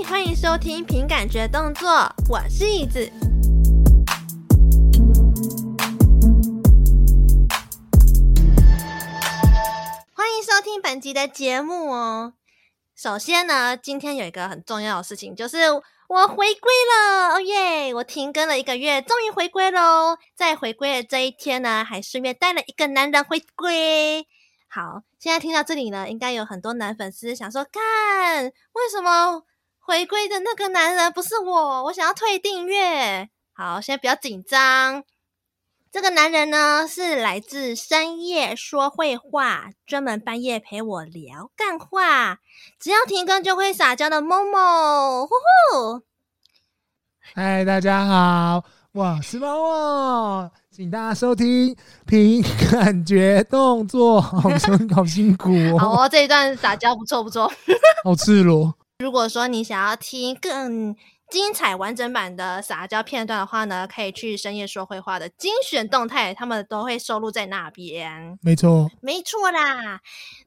欢迎收听凭感觉动作，我是椅子。欢迎收听本集的节目哦。首先呢，今天有一个很重要的事情，就是我回归了，哦耶！我停更了一个月，终于回归喽。在回归的这一天呢，还顺便带了一个男人回归。好，现在听到这里呢，应该有很多男粉丝想说：看，为什么回归的那个男人不是我？我想要退订阅。好，现在不要紧张。这个男人呢，是来自深夜说会话，专门半夜陪我聊干话，只要停更就会撒娇的 Momo。呼呼！嗨，大家好，我是 Momo，请大家收听凭感觉动作，好辛好辛苦哦。好哦，这一段撒娇不错不错，好赤裸。如果说你想要听更精彩完整版的撒娇片段的话呢，可以去深夜说会话的精选动态，他们都会收录在那边。没错，没错啦。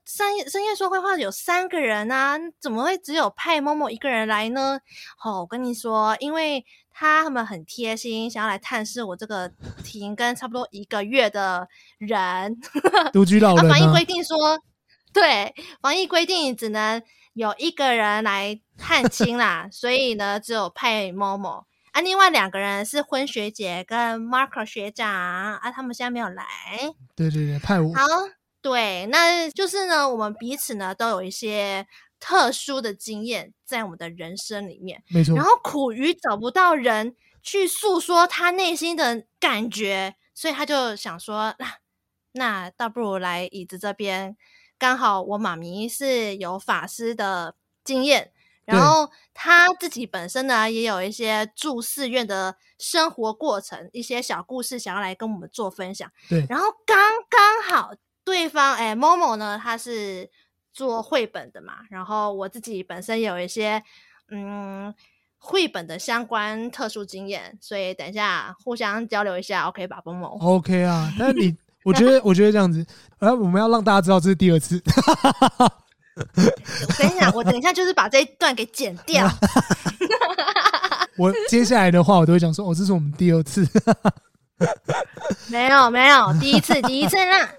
深夜深夜说会话有三个人啊，怎么会只有派 Momo 一个人来呢？哦，我跟你说，因为他们很贴心，想要来探视我这个停更差不多一个月的人。独居老人啊。防疫规定说，对，防疫规定只能。有一个人来探亲啦，所以呢，只有派 Momo 啊。另外两个人是婚学姐跟 Marco 学长啊，他们现在没有来。对对对，派我。好，对，那就是呢，我们彼此呢都有一些特殊的经验在我们的人生里面，没错。然后苦于找不到人去诉说他内心的感觉，所以他就想说，那那倒不如来椅子这边。刚好我妈咪是有法师的经验，然后她自己本身呢也有一些住寺院的生活过程，一些小故事想要来跟我们做分享。对，然后刚刚好对方哎，Momo 呢他是做绘本的嘛，然后我自己本身也有一些嗯绘本的相关特殊经验，所以等一下互相交流一下，OK 吧，Momo？OK 啊，那你。我觉得，我觉得这样子，呃，我们要让大家知道这是第二次。等一下，我等一下就是把这一段给剪掉。我接下来的话，我都会讲说，哦，这是我们第二次。没有，没有，第一次，第一次啦。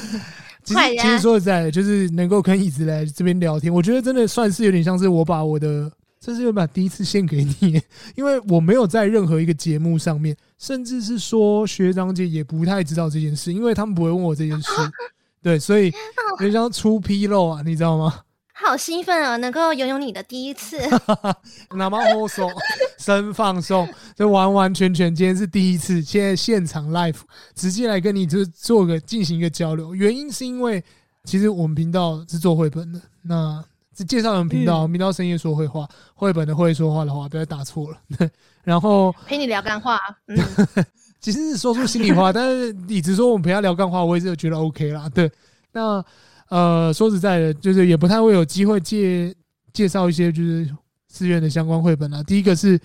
其实，其实说实在的，就是能够跟椅子来这边聊天，我觉得真的算是有点像是我把我的。这是要把第一次献给你，因为我没有在任何一个节目上面，甚至是说学长姐也不太知道这件事，因为他们不会问我这件事，对，所以有点像出纰漏啊，你知道吗？好兴奋啊，能够拥有你的第一次，那么放松，真放松，这完完全全今天是第一次，现在现场 live 直接来跟你就做个进行一个交流，原因是因为其实我们频道是做绘本的，那。介绍我们频道，频道深夜说会话，绘本的会说话的话，不要打错了。然后陪你聊干话，嗯、其实是说出心里话，但是你只说我们陪他聊干话，我也是觉得 OK 啦。对，那呃说实在的，就是也不太会有机会介介绍一些就是寺院的相关绘本啦。第一个是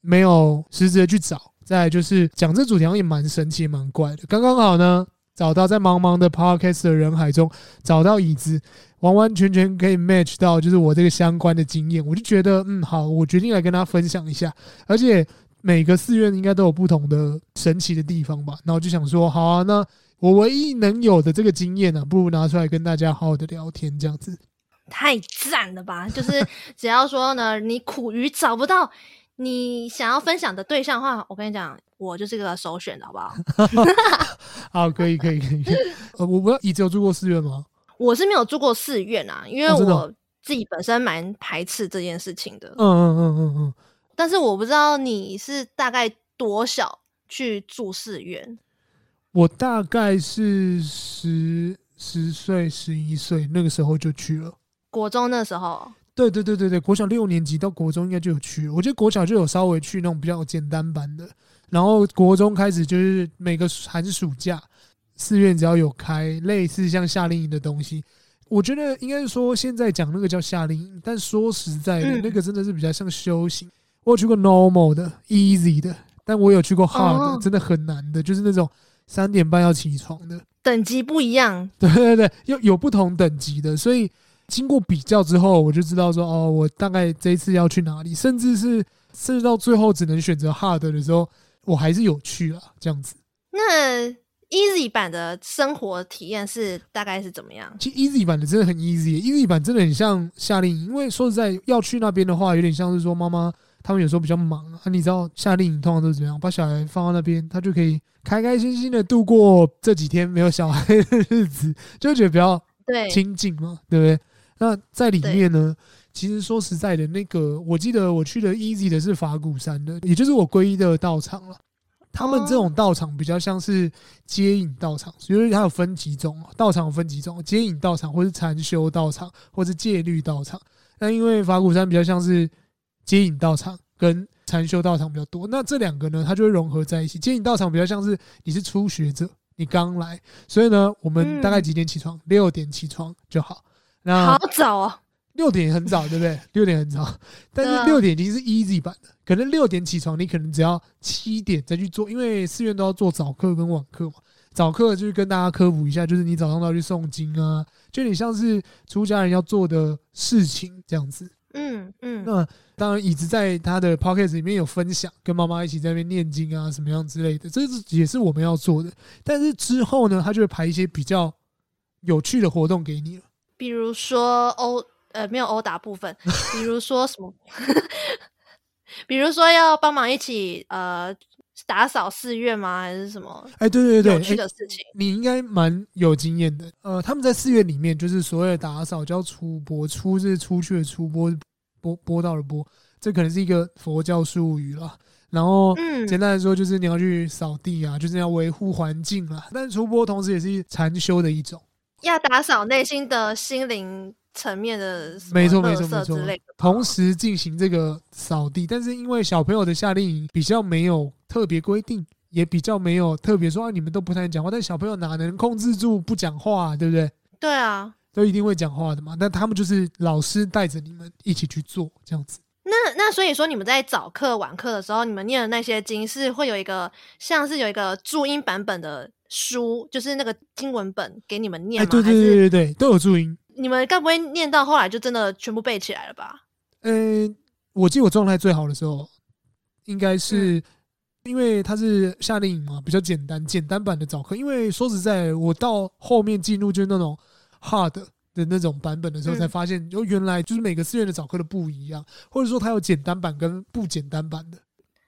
没有实质的去找，再来就是讲这主题也蛮神奇、蛮怪的。刚刚好呢，找到在茫茫的 Podcast 的人海中找到椅子。完完全全可以 match 到，就是我这个相关的经验，我就觉得，嗯，好，我决定来跟大家分享一下。而且每个寺院应该都有不同的神奇的地方吧？那我就想说，好啊，那我唯一能有的这个经验呢，不如拿出来跟大家好好的聊天，这样子。太赞了吧！就是只要说呢，你苦于找不到你想要分享的对象的话，我跟你讲，我就是个首选的，好不好？好，可以，可以，可以。呃，我不知道你只有住过寺院吗？我是没有住过寺院啊，因为我自己本身蛮排斥这件事情的。嗯嗯嗯嗯嗯。但是我不知道你是大概多小去住寺院？我大概是十十岁、十一岁那个时候就去了。国中那时候？对对对对对，国小六年级到国中应该就有去了。我觉得国小就有稍微去那种比较简单版的，然后国中开始就是每个寒暑假。寺院只要有开类似像夏令营的东西，我觉得应该是说现在讲那个叫夏令营，但说实在的，那个真的是比较像修行。我有去过 normal 的、easy 的，但我有去过 hard 的，真的很难的，就是那种三点半要起床的，等级不一样。对对对，有有不同等级的，所以经过比较之后，我就知道说，哦，我大概这一次要去哪里，甚至是甚至到最后只能选择 hard 的时候，我还是有去了这样子。那 easy 版的生活体验是大概是怎么样？其实 easy 版的真的很 easy，easy 版真的很像夏令营，因为说实在要去那边的话，有点像是说妈妈他们有时候比较忙啊，你知道夏令营通常都是怎么样，把小孩放到那边，他就可以开开心心的度过这几天没有小孩的日子，就会觉得比较对亲近嘛，对不对？那在里面呢，其实说实在的，那个我记得我去的 easy 的是法鼓山的，也就是我皈依的道场了。他们这种道场比较像是接引道场，因为它有分几种，道场分几种，接引道场或是禅修道场或是戒律道场。那因为法鼓山比较像是接引道场跟禅修道场比较多，那这两个呢，它就会融合在一起。接引道场比较像是你是初学者，你刚来，所以呢，我们大概几点起床？六点起床就好。那好早哦。六点很早，对不对？六点很早，但是六点已经是 easy 版的。可能六点起床，你可能只要七点再去做，因为寺院都要做早课跟晚课嘛。早课就是跟大家科普一下，就是你早上都要去诵经啊，就你像是出家人要做的事情这样子。嗯嗯。那当然，椅子在他的 p o c k e t 里面有分享，跟妈妈一起在那边念经啊，什么样之类的，这是也是我们要做的。但是之后呢，他就会排一些比较有趣的活动给你了，比如说殴。呃，没有殴打部分，比如说什么？比如说要帮忙一起呃打扫寺院吗？还是什么？哎，对对对，有趣的事情，你应该蛮有经验的。呃，他们在寺院里面就是所谓的打扫叫出钵，出是出去的出，钵钵钵到的钵，这可能是一个佛教术语了。然后，嗯，简单来说就是你要去扫地啊，就是要维护环境啊。但是出波同时也是禅修的一种，要打扫内心的心灵。层面的没错没错没错，同时进行这个扫地，但是因为小朋友的夏令营比较没有特别规定，也比较没有特别说啊，你们都不太讲话，但小朋友哪能控制住不讲话啊，对不对？对啊，都一定会讲话的嘛。那他们就是老师带着你们一起去做这样子。那那所以说，你们在早课晚课的时候，你们念的那些经是会有一个像是有一个注音版本的书，就是那个经文本给你们念吗？哎，对对对对对，都有注音。你们该不会念到后来就真的全部背起来了吧？嗯、欸，我记得我状态最好的时候，应该是因为它是夏令营嘛，比较简单，简单版的早课。因为说实在，我到后面进入就是那种 hard 的那种版本的时候，才发现，就原来就是每个寺院的早课都不一样，或者说它有简单版跟不简单版的。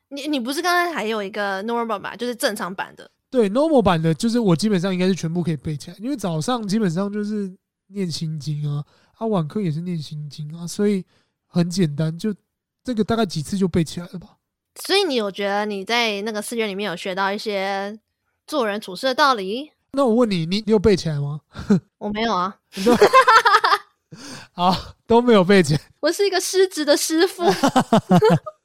你你不是刚才还有一个 normal 吧，就是正常版的？对，normal 版的，就是我基本上应该是全部可以背起来，因为早上基本上就是。念心经啊，啊，晚课也是念心经啊，所以很简单，就这个大概几次就背起来了吧。所以你有觉得你在那个寺院里面有学到一些做人处事的道理？那我问你，你你有背起来吗？我没有啊。好，都没有背起来。我是一个失职的师傅。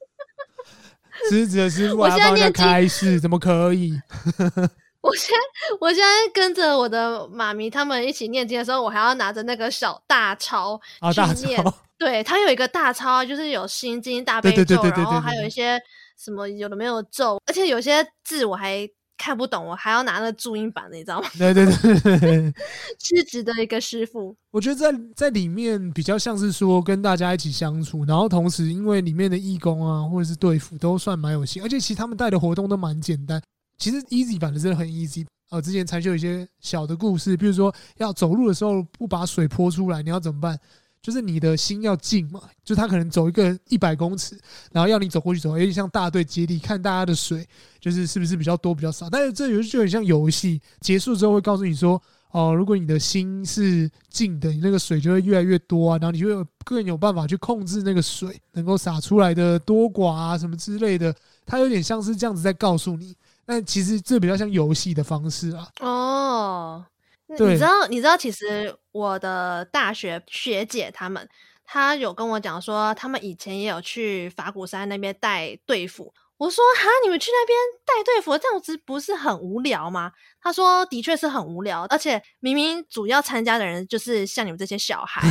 失职的师傅，我现在念开市，怎么可以？我现在我现在跟着我的妈咪他们一起念经的时候，我还要拿着那个小大钞去念。哦、对，它有一个大钞，就是有心经、大悲咒，然后还有一些什么有的没有咒，而且有些字我还看不懂，我还要拿那注音版的，你知道吗？对对对是值得一个师傅。我觉得在在里面比较像是说跟大家一起相处，然后同时因为里面的义工啊或者是队服都算蛮有心，而且其实他们带的活动都蛮简单。其实 easy 版的真的很 easy，呃，之前才就有一些小的故事，比如说要走路的时候不把水泼出来，你要怎么办？就是你的心要静嘛，就他可能走一个一百公尺，然后要你走过去走，有点像大队接力，看大家的水就是是不是比较多比较少。但是这游戏就很像游戏，结束之后会告诉你说，哦、如果你的心是静的，你那个水就会越来越多啊，然后你就会更有办法去控制那个水能够洒出来的多寡啊什么之类的。它有点像是这样子在告诉你。但其实这比较像游戏的方式啊。哦，你知道，你知道，其实我的大学学姐他们，她有跟我讲说，他们以前也有去法鼓山那边带队服。我说哈，你们去那边带队服，这样子不是很无聊吗？他说的确是很无聊，而且明明主要参加的人就是像你们这些小孩，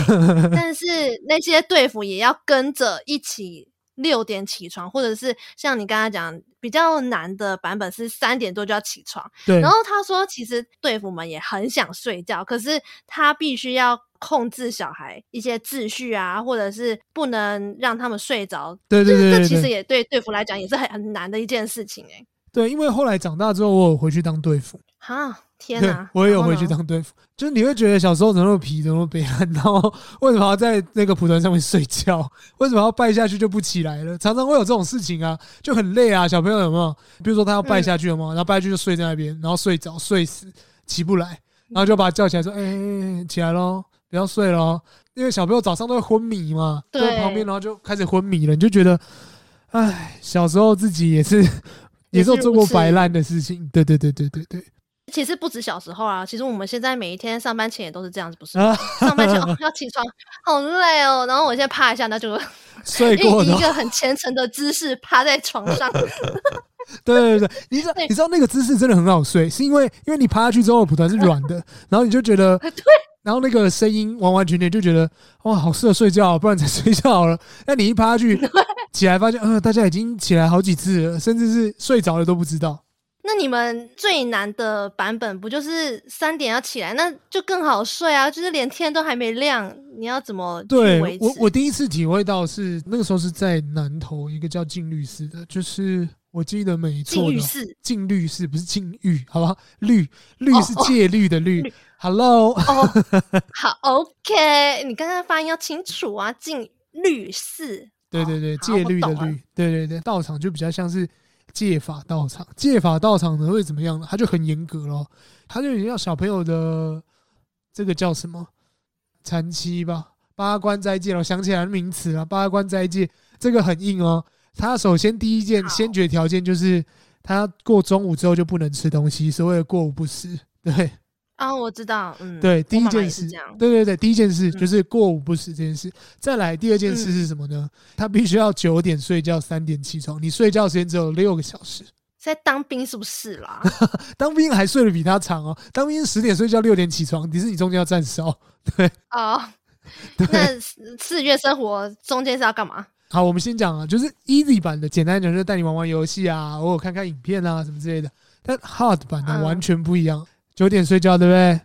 但是那些队服也要跟着一起六点起床，或者是像你刚刚讲。比较难的版本是三点多就要起床。对。然后他说，其实队服们也很想睡觉，可是他必须要控制小孩一些秩序啊，或者是不能让他们睡着。对对对，这其实也对队服来讲也是很很难的一件事情哎、欸。对，因为后来长大之后，我有回去当队辅。哈，天哪！我也有回去当队服，就是你会觉得小时候怎么那么皮，怎么那么悲哀，然后为什么要在那个蒲团上面睡觉？为什么要拜下去就不起来了？常常会有这种事情啊，就很累啊。小朋友有没有？比如说他要拜下去了嘛，然后拜下去就睡在那边，然后睡着睡死，起不来，然后就把他叫起来说：“哎、欸，起来喽，不要睡喽。”因为小朋友早上都会昏迷嘛，对，在旁边然后就开始昏迷了，你就觉得，哎，小时候自己也是。也是有做过摆烂的事情，对对对对对对。其实不止小时候啊，其实我们现在每一天上班前也都是这样子，不是？啊、上班前 要起床，好累哦。然后我现在趴一下，那就睡 过一个很虔诚的姿势趴在床上。对对对，你知道你知道那个姿势真的很好睡，是因为因为你趴下去之后，蒲团是软的，然后你就觉得对，然后那个声音完完全全就觉得哇，好适合睡觉，不然才睡觉好了。那你一趴下去。起来发现，呃，大家已经起来好几次了，甚至是睡着了都不知道。那你们最难的版本不就是三点要起来，那就更好睡啊？就是连天都还没亮，你要怎么？对，我我第一次体会到是那个时候是在南投一个叫静律寺的，就是我记得没错，静律寺，静律寺不是禁欲，好不好？律律是戒律的律。哦哦、Hello，、哦、好，OK，你刚刚发音要清楚啊，静律寺。对对对，戒律的律，对对对，道场就比较像是戒法道场。戒法道场呢会怎么样呢？他就很严格咯，他就有点像小朋友的这个叫什么禅期吧，八关斋戒。我想起来名词了，八关斋戒这个很硬哦。他首先第一件先决条件就是他过中午之后就不能吃东西，所谓的过午不食。对。啊、哦，我知道，嗯，对，第一件事，对对对，第一件事就是过午不食这件事。嗯、再来，第二件事是什么呢？他必须要九点睡觉，三点起床。你睡觉时间只有六个小时。在当兵是不是啦？当兵还睡得比他长哦。当兵十点睡觉，六点起床，迪士尼中间要站哨。对哦，那四月生活中间是要干嘛？好，我们先讲啊，就是 easy 版的，简单讲就是带你玩玩游戏啊，偶尔看看影片啊什么之类的。但 hard 版的完全不一样。嗯九点睡觉，对不对？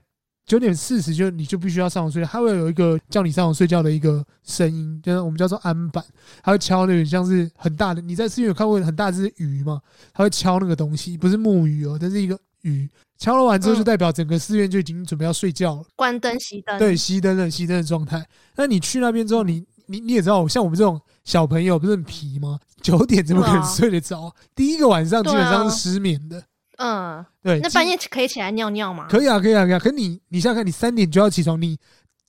九点四十就你就必须要上床睡觉，它会有一个叫你上床睡觉的一个声音，就是我们叫做安板，它会敲那个像是很大的。你在寺院有看过很大只鱼吗？它会敲那个东西，不是木鱼哦，但是一个鱼。敲了完之后，就代表整个寺院就已经准备要睡觉了，关灯熄灯。对，熄灯了，熄灯的状态。那你去那边之后，你你你也知道，像我们这种小朋友不是很皮吗？九点怎么可能睡得着？第一个晚上基本上是失眠的。嗯，对，那半夜可以起来尿尿吗？可以啊，可以啊，可以啊。可你，你想想看，你三点就要起床，你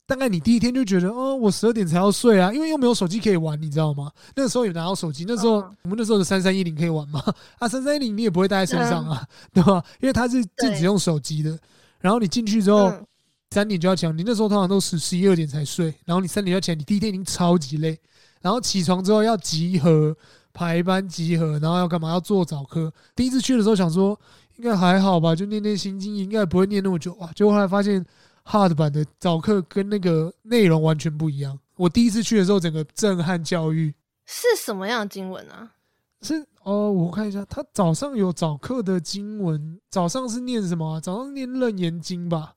大概你第一天就觉得，哦，我十二点才要睡啊，因为又没有手机可以玩，你知道吗？那个时候有拿到手机，那时候、嗯、我们那时候的三三一零可以玩吗？啊，三三一零你也不会带在身上啊，嗯、对吧？因为它是禁止用手机的。然后你进去之后，三、嗯、点就要起床，你那时候通常都十十一二点才睡，然后你三点要起来，你第一天已经超级累，然后起床之后要集合排班集合，然后要干嘛？要做早课。第一次去的时候想说。应该还好吧，就念念心经，应该不会念那么久啊。结果后来发现，hard 版的早课跟那个内容完全不一样。我第一次去的时候，整个震撼教育。是什么样的经文啊？是哦，我看一下，他早上有早课的经文，早上是念什么？早上念楞严经吧？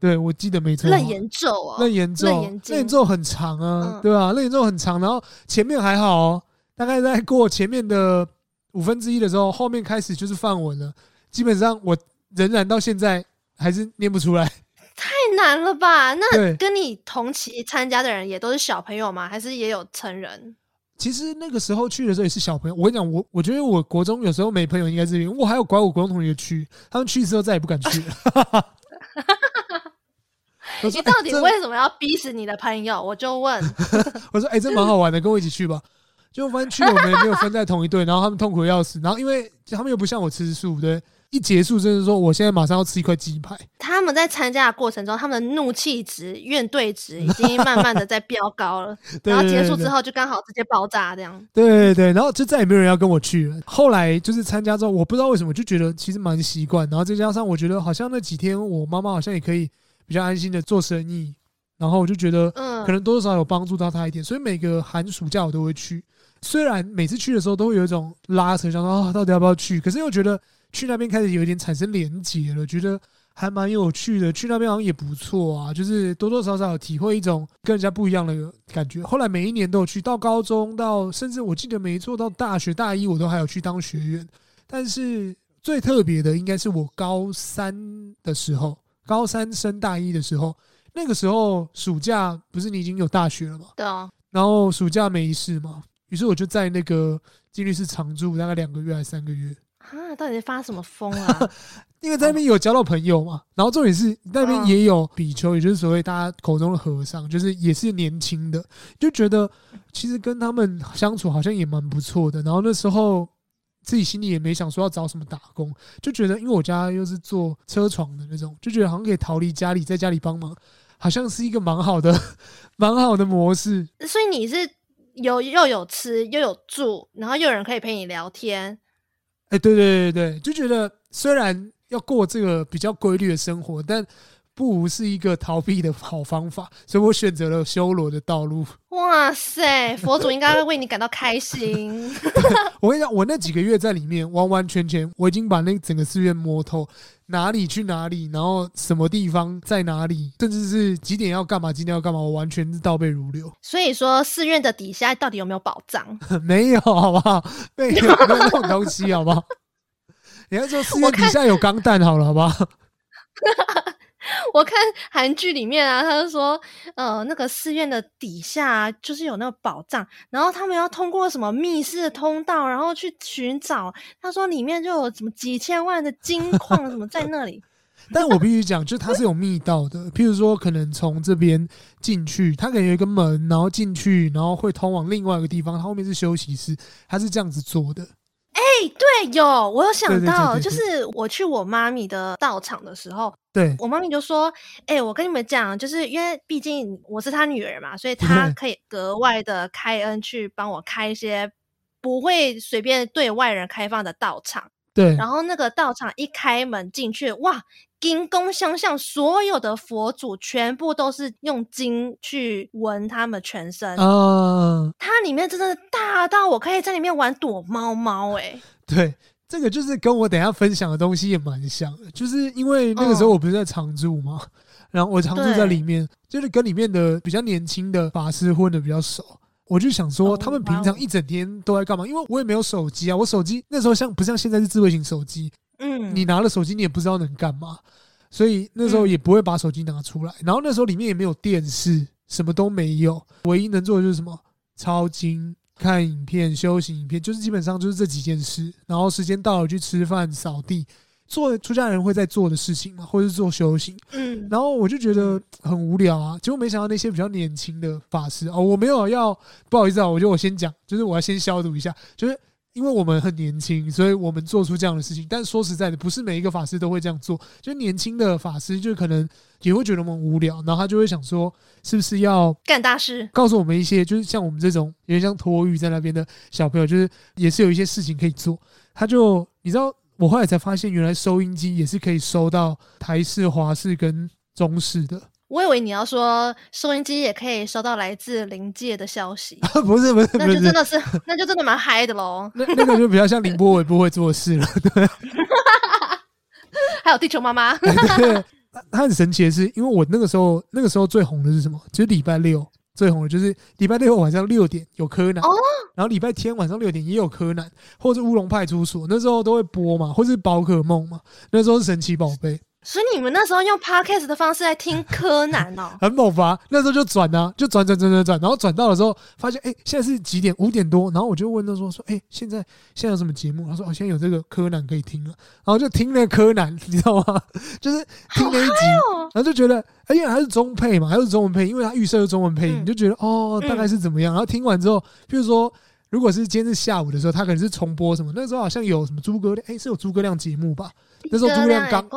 对，我记得没错。楞严咒啊，楞严咒，楞严咒很长啊，对吧？楞严咒很长，然后前面还好哦，大概在过前面的五分之一的时候，后面开始就是范文了。基本上我仍然到现在还是念不出来，太难了吧？那跟你同期参加的人也都是小朋友吗？还是也有成人？其实那个时候去的时候也是小朋友。我跟你讲，我我觉得我国中有时候没朋友应该是因为我还有拐我国中同学去，他们去之后再也不敢去了。你到底为什么要逼死你的朋友？我就问，我说：“哎，这蛮好玩的，跟我一起去吧。”就发现去我们也没有分在同一队，然后他们痛苦的要死，然后因为他们又不像我吃素，对。一结束，就是说，我现在马上要吃一块鸡排。他们在参加的过程中，他们的怒气值、怨怼值已经慢慢的在飙高了。然后结束之后，就刚好直接爆炸这样。对对对，然后就再也没有人要跟我去了。后来就是参加之后，我不知道为什么就觉得其实蛮习惯。然后再加上我觉得好像那几天我妈妈好像也可以比较安心的做生意。然后我就觉得，嗯，可能多多少少有帮助到他一点，所以每个寒暑假我都会去。虽然每次去的时候都会有一种拉扯，想说啊，到底要不要去？可是又觉得去那边开始有一点产生连结了，觉得还蛮有趣的。去那边好像也不错啊，就是多多少少有体会一种跟人家不一样的感觉。后来每一年都有去，到高中，到甚至我记得没错，到大学大一我都还有去当学员。但是最特别的应该是我高三的时候，高三升大一的时候，那个时候暑假不是你已经有大学了吗？对啊。然后暑假没事嘛。于是我就在那个金律室常住大概两个月还是三个月啊？到底是发什么疯啊？因为在那边有交到朋友嘛，然后重点是那边也有比丘，也就是所谓大家口中的和尚，就是也是年轻的，就觉得其实跟他们相处好像也蛮不错的。然后那时候自己心里也没想说要找什么打工，就觉得因为我家又是做车床的那种，就觉得好像可以逃离家里，在家里帮忙，好像是一个蛮好的、蛮好的模式。所以你是？有又有吃又有住，然后又有人可以陪你聊天。哎，对对对对，就觉得虽然要过这个比较规律的生活，但不无是一个逃避的好方法，所以我选择了修罗的道路。哇塞，佛祖应该会为你感到开心。我跟你讲，我那几个月在里面完完全全，我已经把那整个寺院摸透，哪里去哪里，然后什么地方在哪里，甚至是几点要干嘛，今天要干嘛，我完全是倒背如流。所以说，寺院的底下到底有没有宝藏？没有，好不好？没有，没有这种东西，好不好？你要说寺院底下有钢弹，好了，好不好？我看韩剧里面啊，他就说，呃，那个寺院的底下，就是有那个宝藏，然后他们要通过什么密室的通道，然后去寻找。他说里面就有什么几千万的金矿什么在那里。但我必须讲，就它是有密道的，譬如说，可能从这边进去，它可能有一个门，然后进去，然后会通往另外一个地方，它后面是休息室，它是这样子做的。哎、欸，对，有，我有想到，就是我去我妈咪的道场的时候，对，我妈咪就说：“哎、欸，我跟你们讲，就是因为毕竟我是她女儿嘛，所以她 可以格外的开恩去帮我开一些不会随便对外人开放的道场。”对，然后那个道场一开门进去，哇，金光相向，所有的佛祖全部都是用金去纹他们全身。嗯，它里面真的大到我可以在里面玩躲猫猫，哎，对，这个就是跟我等一下分享的东西也蛮像的，就是因为那个时候我不是在常住嘛，嗯、然后我常住在里面，就是跟里面的比较年轻的法师混的比较熟。我就想说，他们平常一整天都在干嘛？因为我也没有手机啊，我手机那时候像不像现在是智慧型手机？嗯，你拿了手机，你也不知道能干嘛，所以那时候也不会把手机拿出来。然后那时候里面也没有电视，什么都没有，唯一能做的就是什么抄经、看影片、修行影片，就是基本上就是这几件事。然后时间到了去吃饭、扫地。做出家人会在做的事情嘛，或者是做修行，嗯，然后我就觉得很无聊啊，结果没想到那些比较年轻的法师哦，我没有要不好意思啊，我觉得我先讲，就是我要先消毒一下，就是因为我们很年轻，所以我们做出这样的事情。但说实在的，不是每一个法师都会这样做，就年轻的法师就可能也会觉得我们无聊，然后他就会想说，是不是要干大事？告诉我们一些，就是像我们这种有点像托育在那边的小朋友，就是也是有一些事情可以做。他就你知道。我后来才发现，原来收音机也是可以收到台式、华式跟中式的。我以为你要说收音机也可以收到来自灵界的消息。不是不是，那就真的是，那就真的蛮嗨的喽。那那个就比较像凌波微不会做事了，对。还有地球妈妈。对，他很神奇的是，因为我那个时候那个时候最红的是什么？就是礼拜六。最红的就是礼拜六晚上六点有柯南，然后礼拜天晚上六点也有柯南，或者乌龙派出所，那时候都会播嘛，或是宝可梦嘛，那时候是神奇宝贝。所以你们那时候用 podcast 的方式来听柯南哦，很猛吧？那时候就转啊，就转转转转转，然后转到了之后，发现哎、欸，现在是几点？五点多。然后我就问他说说，哎、欸，现在现在有什么节目？他说哦，现在有这个柯南可以听了。然后就听那柯南，你知道吗？就是听了一集，哦、然后就觉得，哎、欸，因为它是中配嘛，还是中文配，因为它预设是中文配音，嗯、就觉得哦，大概是怎么样。然后听完之后，譬如说。如果是今天是下午的时候，他可能是重播什么？那时候好像有什么诸葛亮，哎、欸，是有诸葛亮节目吧？那时候诸葛亮刚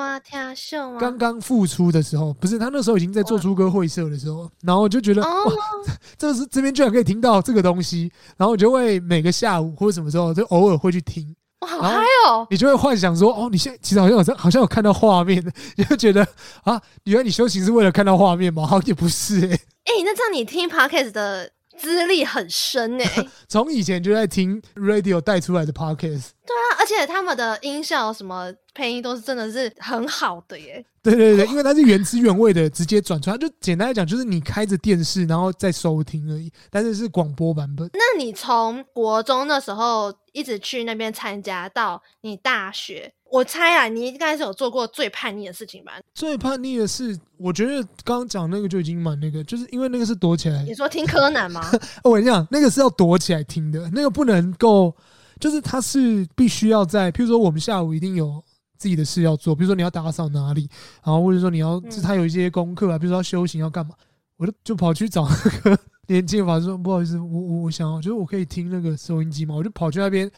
刚刚复出的时候，不是他那时候已经在做诸葛会社的时候，然后我就觉得哇，哇，这是这边居然可以听到这个东西，然后我就会每个下午或者什么时候就偶尔会去听，哇，好嗨哦！你就会幻想说，哦，你现在其实好像有好像有看到画面，你 就觉得啊，原来你修行是为了看到画面吗？好像也不是哎、欸。哎、欸，那这样你听 Podcast 的资历很深哎、欸，从以前就在听 Radio 带出来的 Podcast。对啊，而且他们的音效什么配音都是真的是很好的耶。对对对，因为它是原汁原味的，直接转出来，就简单来讲，就是你开着电视然后再收听而已，但是是广播版本。那你从国中那时候一直去那边参加到你大学，我猜啊，你应该是有做过最叛逆的事情吧？最叛逆的事，我觉得刚刚讲那个就已经蛮那个，就是因为那个是躲起来。你说听柯南吗？我跟你讲，那个是要躲起来听的，那个不能够，就是它是必须要在，譬如说我们下午一定有。自己的事要做，比如说你要打扫哪里，然后或者说你要，他有一些功课啊，比如说要修行要干嘛，我就就跑去找那个 年轻法师说，不好意思，我我我想要，就是我可以听那个收音机嘛，我就跑去那边，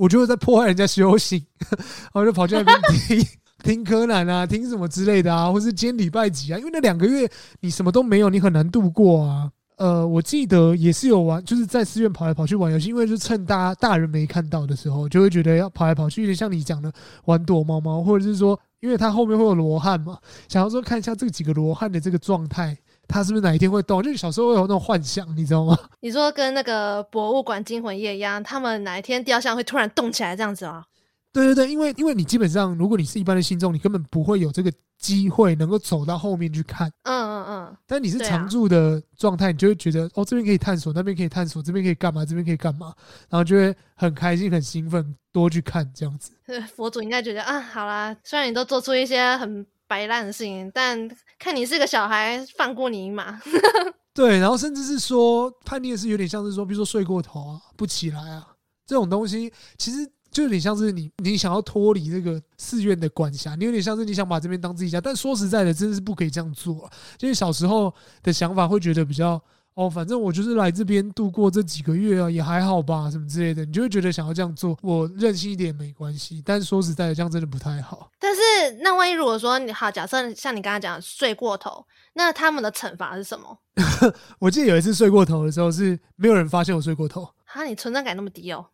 我就会在破坏人家修行，然后就跑去那边听 听柯南啊，听什么之类的啊，或是今天礼拜几啊，因为那两个月你什么都没有，你很难度过啊。呃，我记得也是有玩，就是在寺院跑来跑去玩游戏，因为就趁大大人没看到的时候，就会觉得要跑来跑去，有点像你讲的玩躲猫猫，或者是说，因为它后面会有罗汉嘛，想要说看一下这几个罗汉的这个状态，它是不是哪一天会动？就是小时候会有那种幻想，你知道吗？你说跟那个博物馆惊魂夜一样，他们哪一天雕像会突然动起来这样子吗？对对对，因为因为你基本上，如果你是一般的信众，你根本不会有这个机会能够走到后面去看。嗯嗯嗯。但你是常驻的状态，你就会觉得哦，这边可以探索，那边可以探索，这边可以干嘛，这边可以干嘛，然后就会很开心、很兴奋，多去看这样子。佛祖应该觉得啊，好啦，虽然你都做出一些很白烂的事情，但看你是个小孩，放过你一马。对，然后甚至是说叛逆是有点像是说，比如说睡过头啊，不起来啊，这种东西其实。就有点像是你，你想要脱离这个寺院的管辖，你有点像是你想把这边当自己家，但说实在的，真的是不可以这样做啊。就是小时候的想法会觉得比较哦，反正我就是来这边度过这几个月啊，也还好吧，什么之类的，你就会觉得想要这样做，我任性一点没关系。但是说实在的，这样真的不太好。但是那万一如果说你好，假设像你刚刚讲睡过头，那他们的惩罚是什么？我记得有一次睡过头的时候，是没有人发现我睡过头。哈，你存在感那么低哦。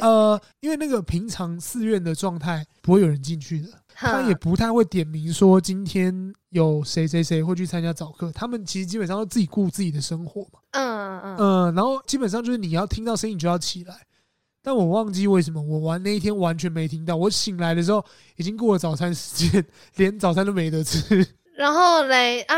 呃，因为那个平常寺院的状态不会有人进去的，他也不太会点名说今天有谁谁谁会去参加早课，他们其实基本上都自己顾自己的生活嘛。嗯嗯嗯，然后基本上就是你要听到声音就要起来，但我忘记为什么我玩那一天完全没听到，我醒来的时候已经过了早餐时间，连早餐都没得吃。然后嘞啊。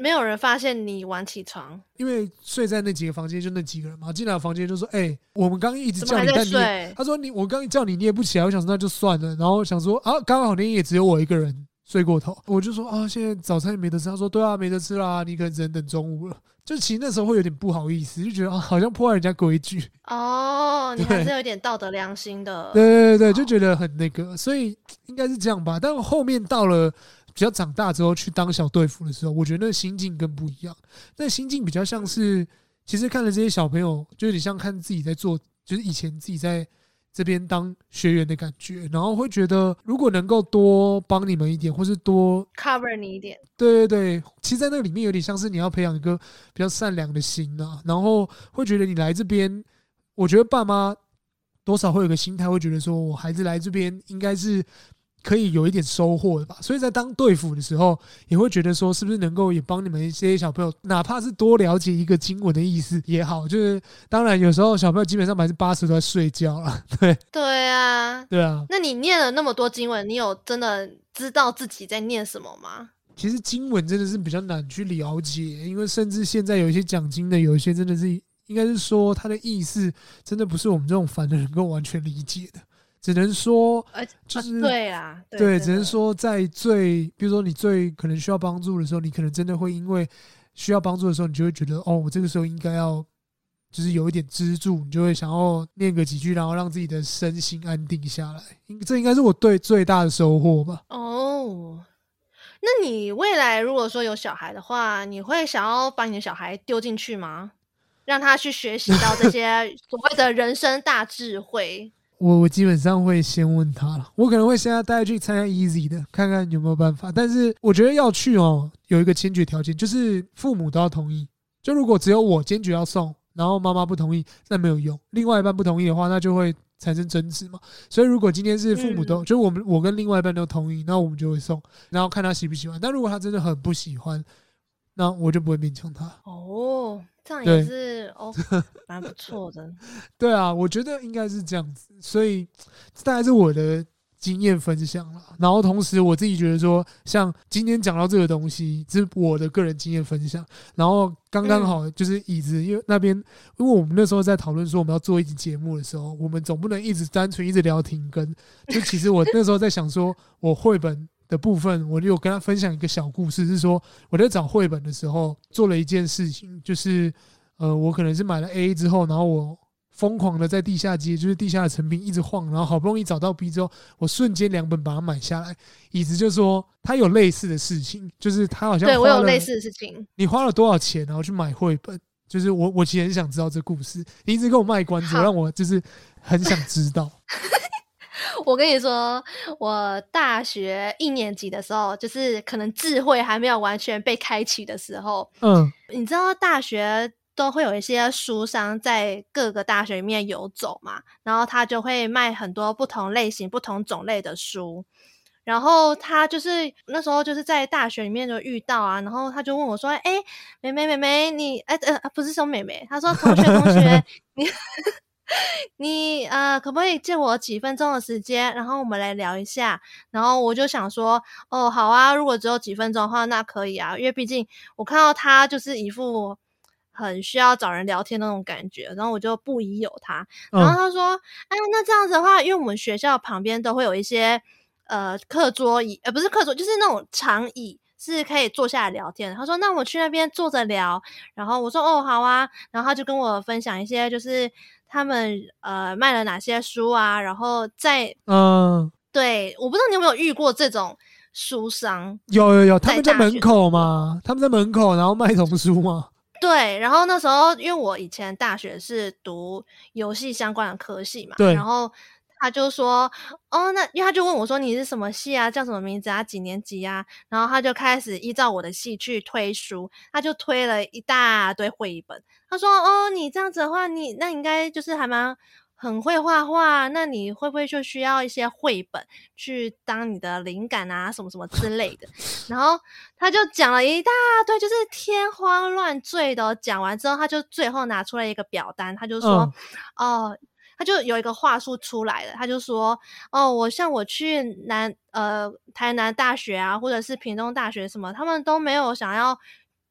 没有人发现你晚起床，因为睡在那几个房间就那几个人嘛。进来房间就说：“哎、欸，我们刚刚一直叫你，但你他说你我刚刚叫你，你也不起来。”我想说那就算了，然后想说啊，刚好那天也只有我一个人睡过头，我就说啊，现在早餐也没得吃。他说对啊，没得吃啦，你可能只能等中午了。就其实那时候会有点不好意思，就觉得啊，好像破坏人家规矩。哦，你还是有点道德良心的。对对对对，就觉得很那个，所以应该是这样吧。但后面到了。比较长大之后去当小队服的时候，我觉得那心境更不一样。那心境比较像是，其实看了这些小朋友，就有点像看自己在做，就是以前自己在这边当学员的感觉。然后会觉得，如果能够多帮你们一点，或是多 cover 你一点，对对对。其实，在那个里面有点像是你要培养一个比较善良的心啊。然后会觉得你来这边，我觉得爸妈多少会有个心态，会觉得说我孩子来这边应该是。可以有一点收获的吧，所以在当队辅的时候，也会觉得说，是不是能够也帮你们一些小朋友，哪怕是多了解一个经文的意思也好。就是当然，有时候小朋友基本上百分之八十都在睡觉了，对对啊，对啊。那你念了那么多经文，你有真的知道自己在念什么吗？其实经文真的是比较难去了解，因为甚至现在有一些讲经的，有一些真的是应该是说它的意思，真的不是我们这种凡人能够完全理解的。只能说，就是对啊，对，只能说在最，比如说你最可能需要帮助的时候，你可能真的会因为需要帮助的时候，你就会觉得，哦，我这个时候应该要，就是有一点支柱，你就会想要念个几句，然后让自己的身心安定下来。这应该是我对最大的收获吧。哦，那你未来如果说有小孩的话，你会想要把你的小孩丢进去吗？让他去学习到这 些所谓的人生大智慧？我我基本上会先问他了，我可能会先要带他去参加 Easy 的，看看有没有办法。但是我觉得要去哦，有一个先决条件，就是父母都要同意。就如果只有我坚决要送，然后妈妈不同意，那没有用。另外一半不同意的话，那就会产生争执嘛。所以如果今天是父母都，嗯、就我们我跟另外一半都同意，那我们就会送，然后看他喜不喜欢。但如果他真的很不喜欢，那我就不会勉强他。哦，这样也是哦，蛮不错的。对啊，我觉得应该是这样子。所以这大概是我的。经验分享了，然后同时我自己觉得说，像今天讲到这个东西，这是我的个人经验分享。然后刚刚好就是椅子，因为那边，因为我们那时候在讨论说我们要做一集节目的时候，我们总不能一直单纯一直聊停更。就其实我那时候在想说，我绘本的部分，我就有跟他分享一个小故事，是说我在找绘本的时候做了一件事情，就是呃，我可能是买了 A 之后，然后我。疯狂的在地下街，就是地下的成品一直晃，然后好不容易找到 B 之后，我瞬间两本把它买下来。椅子就说他有类似的事情，就是他好像对我有类似的事情。你花了多少钱然后去买绘本？就是我我其实很想知道这故事。你一直跟我卖关子，让我就是很想知道。我跟你说，我大学一年级的时候，就是可能智慧还没有完全被开启的时候。嗯，你知道大学。都会有一些书商在各个大学里面游走嘛，然后他就会卖很多不同类型、不同种类的书。然后他就是那时候就是在大学里面就遇到啊，然后他就问我说：“哎，妹妹妹妹，你哎呃不是说妹妹，他说同学同学，你你呃可不可以借我几分钟的时间，然后我们来聊一下？”然后我就想说：“哦，好啊，如果只有几分钟的话，那可以啊，因为毕竟我看到他就是一副。”很需要找人聊天那种感觉，然后我就不疑有他。然后他说：“嗯、哎，那这样子的话，因为我们学校旁边都会有一些呃课桌椅，呃不是课桌，就是那种长椅，是可以坐下来聊天。”他说：“那我去那边坐着聊。”然后我说：“哦，好啊。”然后他就跟我分享一些，就是他们呃卖了哪些书啊，然后在嗯，对，我不知道你有没有遇过这种书商？有有有，他们在门口吗？他们在门口，然后卖童书吗？对，然后那时候因为我以前大学是读游戏相关的科系嘛，对，然后他就说，哦，那因为他就问我说，你是什么系啊，叫什么名字啊，几年级啊？然后他就开始依照我的系去推书，他就推了一大堆绘本。他说，哦，你这样子的话，你那应该就是还蛮。很会画画，那你会不会就需要一些绘本去当你的灵感啊，什么什么之类的？然后他就讲了一大堆，就是天花乱坠的。讲完之后，他就最后拿出了一个表单，他就说：“嗯、哦，他就有一个话术出来了，他就说：哦，我像我去南呃台南大学啊，或者是屏东大学什么，他们都没有想要。”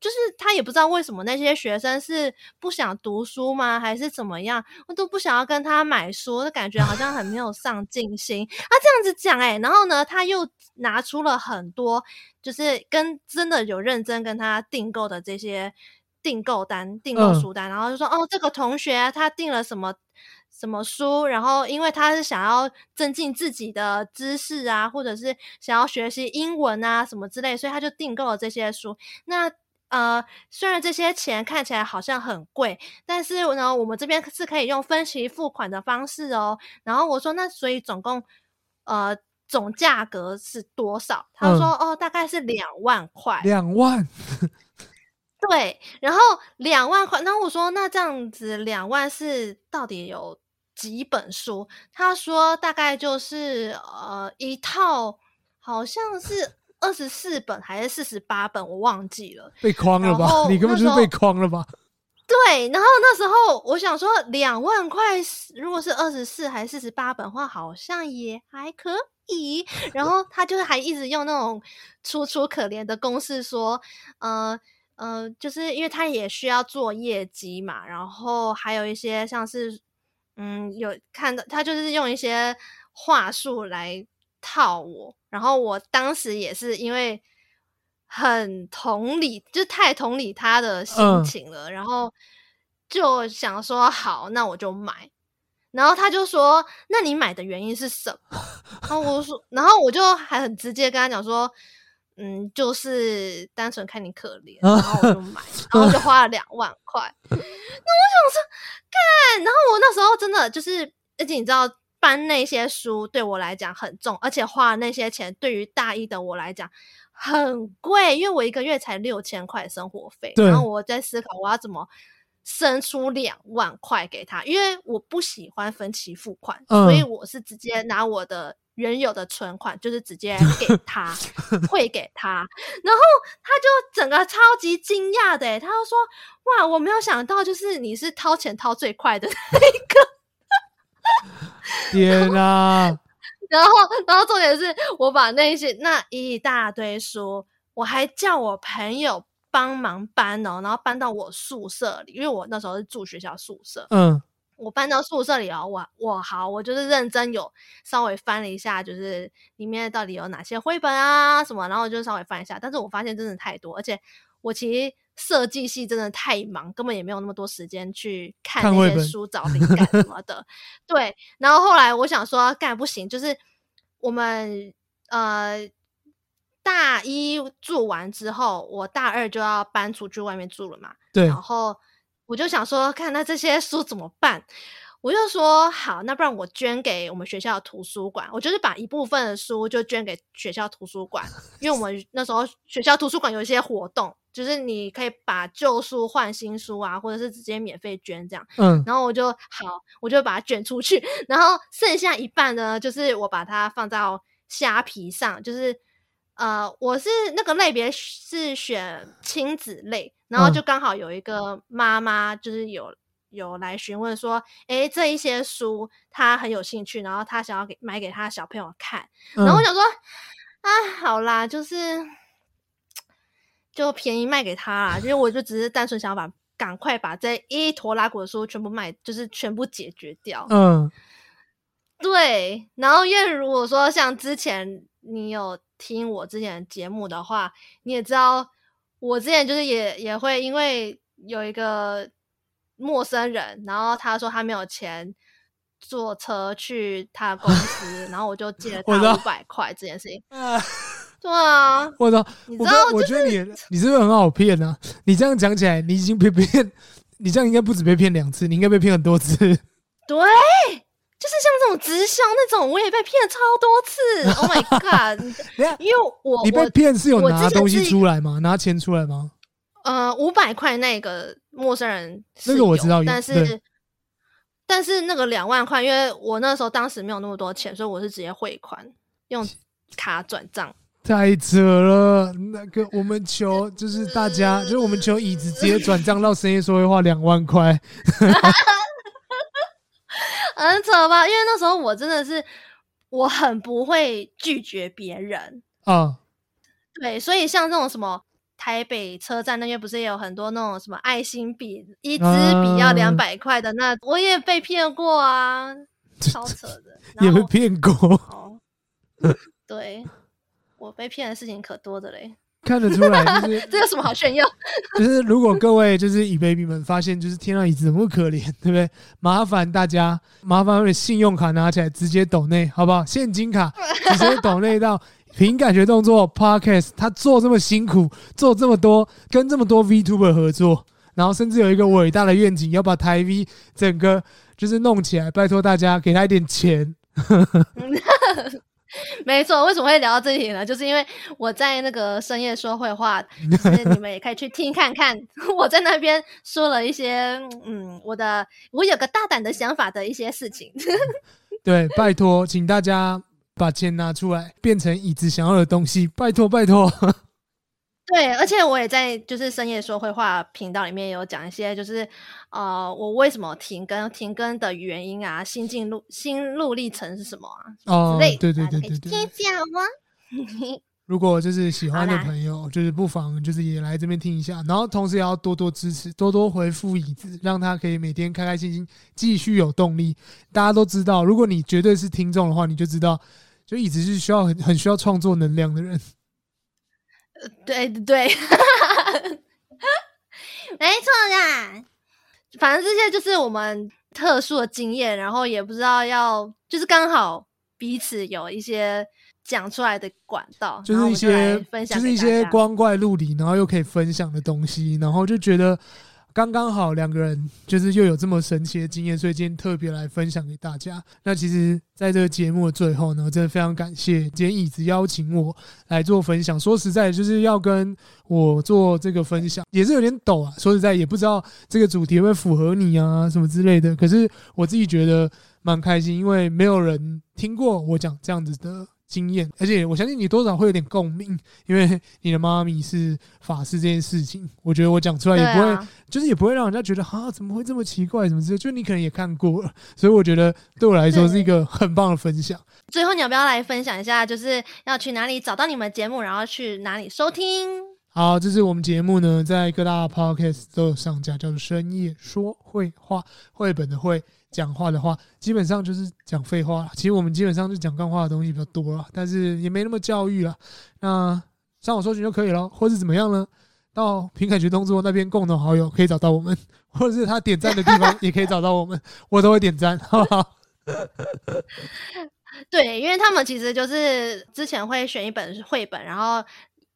就是他也不知道为什么那些学生是不想读书吗，还是怎么样？我都不想要跟他买书，就感觉好像很没有上进心。他这样子讲，诶，然后呢，他又拿出了很多，就是跟真的有认真跟他订购的这些订购单、订购书单，然后就说：“哦，这个同学他订了什么什么书，然后因为他是想要增进自己的知识啊，或者是想要学习英文啊什么之类，所以他就订购了这些书。那。”呃，虽然这些钱看起来好像很贵，但是呢，我们这边是可以用分期付款的方式哦。然后我说，那所以总共呃总价格是多少？他说，嗯、哦，大概是两万块。两万？对。然后两万块，那我说，那这样子两万是到底有几本书？他说大概就是呃一套，好像是。二十四本还是四十八本，我忘记了。被框了吧？你根本就是被框了吧？对，然后那时候我想说，两万块如果是二十四还是四十八本的话，好像也还可以。然后他就是还一直用那种楚楚可怜的公式说，呃呃，就是因为他也需要做业绩嘛，然后还有一些像是嗯，有看到他就是用一些话术来。套我，然后我当时也是因为很同理，就太同理他的心情了，嗯、然后就想说好，那我就买。然后他就说：“那你买的原因是什么？”然后我说，然后我就还很直接跟他讲说：“嗯，就是单纯看你可怜。”然后我就买，然后就 花了两万块。那我想说，干，然后我那时候真的就是，而且你知道。搬那些书对我来讲很重，而且花那些钱对于大一的我来讲很贵，因为我一个月才六千块生活费。然后我在思考我要怎么生出两万块给他，因为我不喜欢分期付款，嗯、所以我是直接拿我的原有的存款，就是直接 给他汇给他，然后他就整个超级惊讶的，他就说：“哇，我没有想到，就是你是掏钱掏最快的那一个。”天哪！然后，然后重点是我把那些那一大堆书，我还叫我朋友。帮忙搬哦，然后搬到我宿舍里，因为我那时候是住学校宿舍。嗯，我搬到宿舍里哦，我我好，我就是认真有稍微翻了一下，就是里面到底有哪些绘本啊什么，然后就稍微翻一下。但是我发现真的太多，而且我其实设计系真的太忙，根本也没有那么多时间去看那些书找灵感什么的。对，然后后来我想说，干不行，就是我们呃。大一住完之后，我大二就要搬出去外面住了嘛。对。然后我就想说，看那这些书怎么办？我就说好，那不然我捐给我们学校的图书馆。我就是把一部分的书就捐给学校图书馆，因为我们 那时候学校图书馆有一些活动，就是你可以把旧书换新书啊，或者是直接免费捐这样。嗯。然后我就好，我就把它卷出去，然后剩下一半呢，就是我把它放到虾皮上，就是。呃，我是那个类别是选亲子类，然后就刚好有一个妈妈，就是有有来询问说，哎，这一些书她很有兴趣，然后她想要给买给她小朋友看，然后我想说，啊，好啦，就是就便宜卖给她啦，因为我就只是单纯想要把赶快把这一坨拉古的书全部卖，就是全部解决掉。嗯，对，然后因为如果说像之前你有。听我之前的节目的话，你也知道，我之前就是也也会因为有一个陌生人，然后他说他没有钱坐车去他的公司，然后我就借了 他五百块这件事情。对啊，我操！你知道，我觉得你你是不是很好骗呢？你这样讲起来，你已经被骗，你这样应该不止被骗两次，你应该被骗很多次。对。就是像这种直销那种，我也被骗了超多次。Oh my god！因为我你被骗是有拿东西出来吗？拿钱出来吗？呃，五百块那个陌生人那个我知道，但是但是那个两万块，因为我那时候当时没有那么多钱，所以我是直接汇款用卡转账。太扯了！那个我们求就是大家，就是我们求椅子直接转账 到深夜说会话两万块。很扯吧？因为那时候我真的是我很不会拒绝别人啊。对，所以像这种什么台北车站那边不是也有很多那种什么爱心笔，一支笔要两百块的，那我也被骗过啊，超扯的。也被骗过。对，我被骗的事情可多的嘞。看得出来，就是 这有什么好炫耀？就是如果各位就是以 baby 们发现，就是天上，椅子怎么可怜，对不对？麻烦大家，麻烦把信用卡拿起来，直接抖内，好不好？现金卡 直接抖内到凭感觉动作 Podcast，他做这么辛苦，做这么多，跟这么多 VTuber 合作，然后甚至有一个伟大的愿景，要把台 V 整个就是弄起来，拜托大家给他一点钱。没错，为什么会聊到这里呢？就是因为我在那个深夜说会话，就是你们也可以去听看看，我在那边说了一些，嗯，我的我有个大胆的想法的一些事情。对，拜托，请大家把钱拿出来，变成椅子想要的东西，拜托，拜托。对，而且我也在就是深夜说绘画频道里面有讲一些，就是呃，我为什么停更停更的原因啊，心境路心路历程是什么啊？哦，对对对对对，可以讲吗？如果就是喜欢的朋友，就是不妨就是也来这边听一下，然后同时也要多多支持，多多回复椅子，让他可以每天开开心心，继续有动力。大家都知道，如果你绝对是听众的话，你就知道，就椅子是需要很很需要创作能量的人。对对对，没错啦。反正这些就是我们特殊的经验，然后也不知道要，就是刚好彼此有一些讲出来的管道，就是一些分享，就是一些光怪陆离，然后又可以分享的东西，然后就觉得刚刚好两个人就是又有这么神奇的经验，所以今天特别来分享给大家。那其实，在这个节目的最后呢，我真的非常感谢今天椅子邀请我来做分享。说实在，就是要跟我做这个分享，也是有点抖啊。说实在，也不知道这个主题会不会符合你啊，什么之类的。可是我自己觉得蛮开心，因为没有人听过我讲这样子的。经验，而且我相信你多少会有点共鸣，因为你的妈咪是法师这件事情，我觉得我讲出来也不会，啊、就是也不会让人家觉得啊，怎么会这么奇怪，什么之类，就你可能也看过了，所以我觉得对我来说是一个很棒的分享。最后，你要不要来分享一下，就是要去哪里找到你们节目，然后去哪里收听？好，这是我们节目呢，在各大 podcast 都有上架，叫做深夜说绘画，绘本的绘。讲话的话，基本上就是讲废话。其实我们基本上就讲干话的东西比较多了，但是也没那么教育了。那上网搜寻就可以了，或是怎么样呢？到平凯学动作那边共同好友可以找到我们，或者是他点赞的地方也可以找到我们，我都会点赞，好不好？对，因为他们其实就是之前会选一本绘本，然后。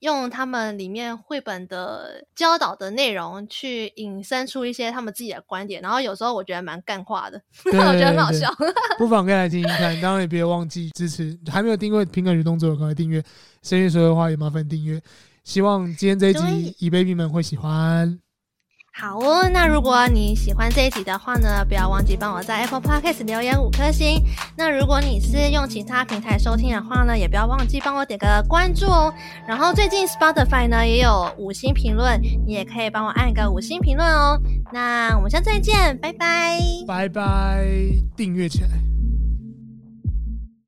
用他们里面绘本的教导的内容去引申出一些他们自己的观点，然后有时候我觉得蛮干话的，我觉得很好笑。不妨可以来听一看，当然也别忘记支持，还没有订阅平感与动作的，赶快订阅。深夜说的话也麻烦订阅。希望今天这一集以 baby 们会喜欢。好哦，那如果你喜欢这一集的话呢，不要忘记帮我在 Apple Podcast 留言五颗星。那如果你是用其他平台收听的话呢，也不要忘记帮我点个关注哦。然后最近 Spotify 呢也有五星评论，你也可以帮我按个五星评论哦。那我们下次再见，拜拜，拜拜，订阅起来。